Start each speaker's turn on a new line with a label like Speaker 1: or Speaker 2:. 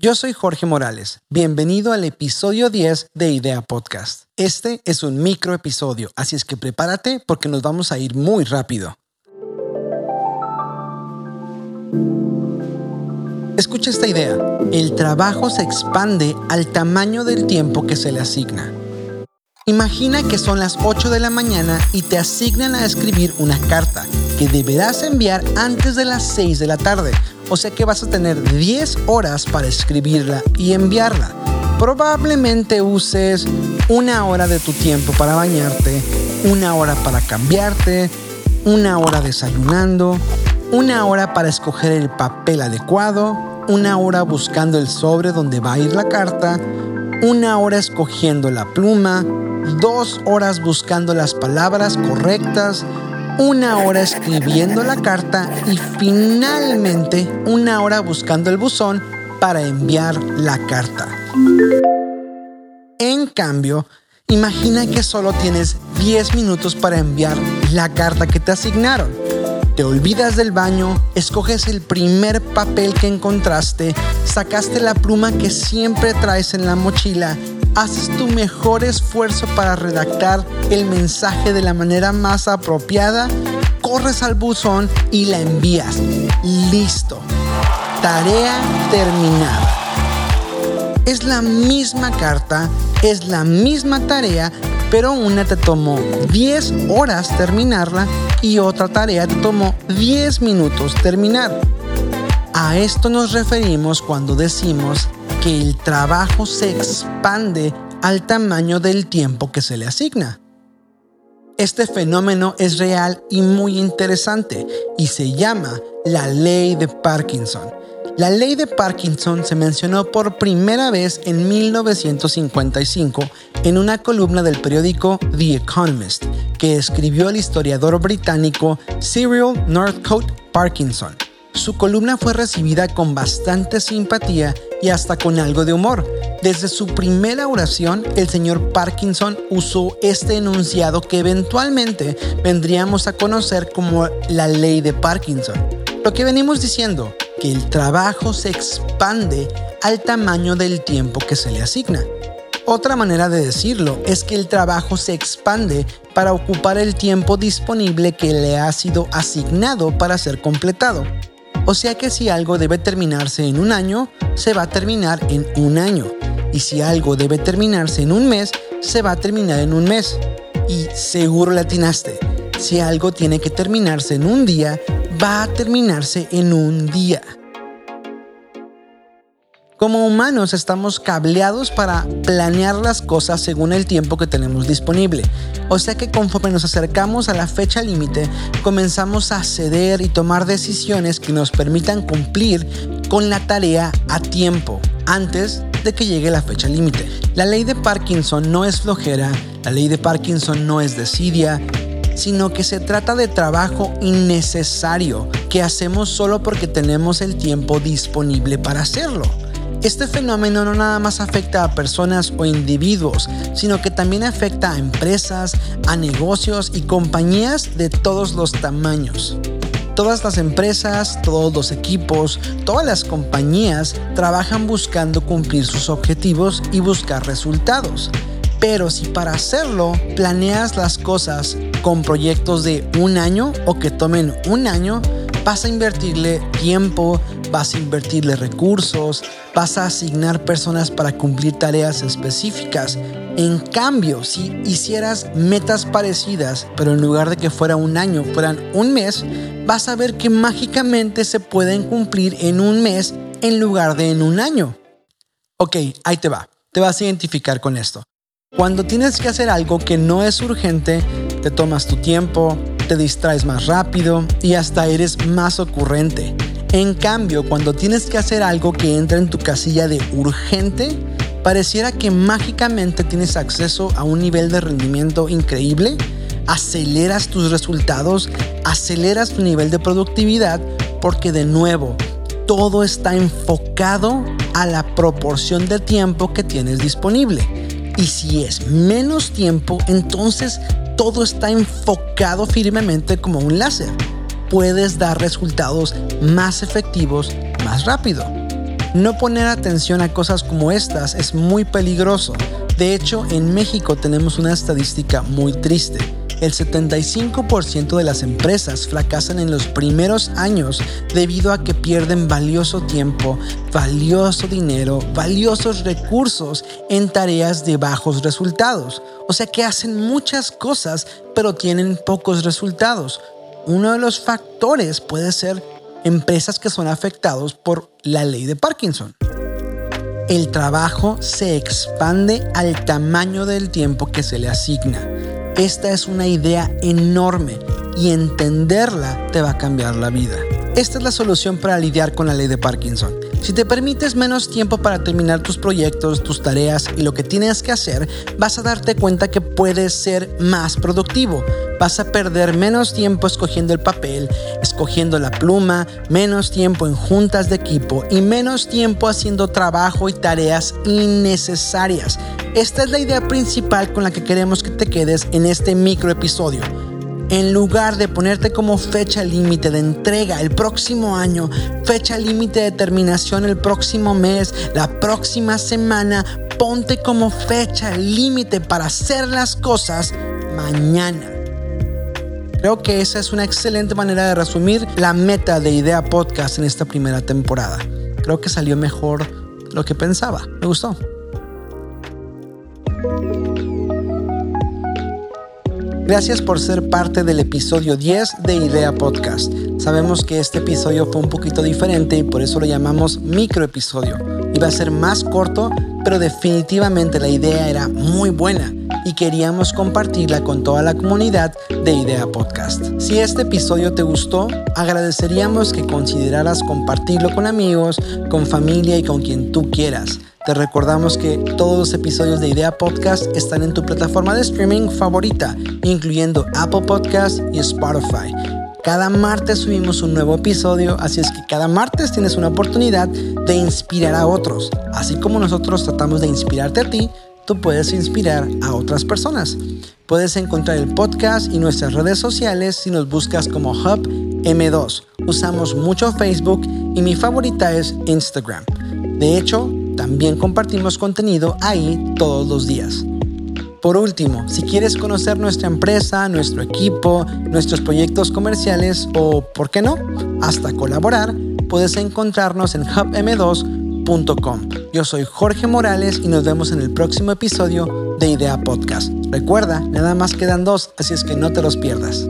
Speaker 1: Yo soy Jorge Morales. Bienvenido al episodio 10 de Idea Podcast. Este es un micro episodio, así es que prepárate porque nos vamos a ir muy rápido. Escucha esta idea. El trabajo se expande al tamaño del tiempo que se le asigna. Imagina que son las 8 de la mañana y te asignan a escribir una carta que deberás enviar antes de las 6 de la tarde. O sea que vas a tener 10 horas para escribirla y enviarla. Probablemente uses una hora de tu tiempo para bañarte, una hora para cambiarte, una hora desayunando, una hora para escoger el papel adecuado, una hora buscando el sobre donde va a ir la carta, una hora escogiendo la pluma, dos horas buscando las palabras correctas, una hora escribiendo la carta y finalmente una hora buscando el buzón para enviar la carta. En cambio, imagina que solo tienes 10 minutos para enviar la carta que te asignaron. Te olvidas del baño, escoges el primer papel que encontraste, sacaste la pluma que siempre traes en la mochila haces tu mejor esfuerzo para redactar el mensaje de la manera más apropiada, corres al buzón y la envías. Listo. Tarea terminada. Es la misma carta, es la misma tarea, pero una te tomó 10 horas terminarla y otra tarea te tomó 10 minutos terminar. A esto nos referimos cuando decimos que el trabajo se expande al tamaño del tiempo que se le asigna. Este fenómeno es real y muy interesante y se llama la ley de Parkinson. La ley de Parkinson se mencionó por primera vez en 1955 en una columna del periódico The Economist que escribió el historiador británico Cyril Northcote Parkinson. Su columna fue recibida con bastante simpatía y hasta con algo de humor. Desde su primera oración, el señor Parkinson usó este enunciado que eventualmente vendríamos a conocer como la ley de Parkinson. Lo que venimos diciendo, que el trabajo se expande al tamaño del tiempo que se le asigna. Otra manera de decirlo es que el trabajo se expande para ocupar el tiempo disponible que le ha sido asignado para ser completado. O sea que si algo debe terminarse en un año, se va a terminar en un año. Y si algo debe terminarse en un mes, se va a terminar en un mes. Y seguro le atinaste. Si algo tiene que terminarse en un día, va a terminarse en un día. Como humanos estamos cableados para planear las cosas según el tiempo que tenemos disponible. O sea que conforme nos acercamos a la fecha límite, comenzamos a ceder y tomar decisiones que nos permitan cumplir con la tarea a tiempo, antes de que llegue la fecha límite. La ley de Parkinson no es flojera, la ley de Parkinson no es desidia, sino que se trata de trabajo innecesario que hacemos solo porque tenemos el tiempo disponible para hacerlo. Este fenómeno no nada más afecta a personas o individuos, sino que también afecta a empresas, a negocios y compañías de todos los tamaños. Todas las empresas, todos los equipos, todas las compañías trabajan buscando cumplir sus objetivos y buscar resultados. Pero si para hacerlo planeas las cosas con proyectos de un año o que tomen un año, vas a invertirle tiempo, vas a invertirle recursos, vas a asignar personas para cumplir tareas específicas. En cambio, si hicieras metas parecidas, pero en lugar de que fuera un año, fueran un mes, vas a ver que mágicamente se pueden cumplir en un mes en lugar de en un año. Ok, ahí te va. Te vas a identificar con esto. Cuando tienes que hacer algo que no es urgente, te tomas tu tiempo, te distraes más rápido y hasta eres más ocurrente. En cambio, cuando tienes que hacer algo que entra en tu casilla de urgente, pareciera que mágicamente tienes acceso a un nivel de rendimiento increíble, aceleras tus resultados, aceleras tu nivel de productividad, porque de nuevo, todo está enfocado a la proporción de tiempo que tienes disponible. Y si es menos tiempo, entonces todo está enfocado firmemente como un láser puedes dar resultados más efectivos más rápido. No poner atención a cosas como estas es muy peligroso. De hecho, en México tenemos una estadística muy triste. El 75% de las empresas fracasan en los primeros años debido a que pierden valioso tiempo, valioso dinero, valiosos recursos en tareas de bajos resultados. O sea que hacen muchas cosas pero tienen pocos resultados. Uno de los factores puede ser empresas que son afectados por la ley de Parkinson. El trabajo se expande al tamaño del tiempo que se le asigna. Esta es una idea enorme y entenderla te va a cambiar la vida. Esta es la solución para lidiar con la ley de Parkinson. Si te permites menos tiempo para terminar tus proyectos, tus tareas y lo que tienes que hacer, vas a darte cuenta que puedes ser más productivo. Vas a perder menos tiempo escogiendo el papel, escogiendo la pluma, menos tiempo en juntas de equipo y menos tiempo haciendo trabajo y tareas innecesarias. Esta es la idea principal con la que queremos que te quedes en este micro episodio. En lugar de ponerte como fecha límite de entrega el próximo año, fecha límite de terminación el próximo mes, la próxima semana, ponte como fecha límite para hacer las cosas mañana. Creo que esa es una excelente manera de resumir la meta de Idea Podcast en esta primera temporada. Creo que salió mejor lo que pensaba. Me gustó. Gracias por ser parte del episodio 10 de Idea Podcast. Sabemos que este episodio fue un poquito diferente y por eso lo llamamos micro episodio. Iba a ser más corto, pero definitivamente la idea era muy buena y queríamos compartirla con toda la comunidad de Idea Podcast. Si este episodio te gustó, agradeceríamos que consideraras compartirlo con amigos, con familia y con quien tú quieras. Te recordamos que todos los episodios de Idea Podcast están en tu plataforma de streaming favorita, incluyendo Apple Podcast y Spotify. Cada martes subimos un nuevo episodio, así es que cada martes tienes una oportunidad de inspirar a otros. Así como nosotros tratamos de inspirarte a ti, tú puedes inspirar a otras personas. Puedes encontrar el podcast y nuestras redes sociales si nos buscas como Hub M2. Usamos mucho Facebook y mi favorita es Instagram. De hecho, también compartimos contenido ahí todos los días. Por último, si quieres conocer nuestra empresa, nuestro equipo, nuestros proyectos comerciales o, ¿por qué no?, hasta colaborar, puedes encontrarnos en hubm2.com. Yo soy Jorge Morales y nos vemos en el próximo episodio de Idea Podcast. Recuerda, nada más quedan dos, así es que no te los pierdas.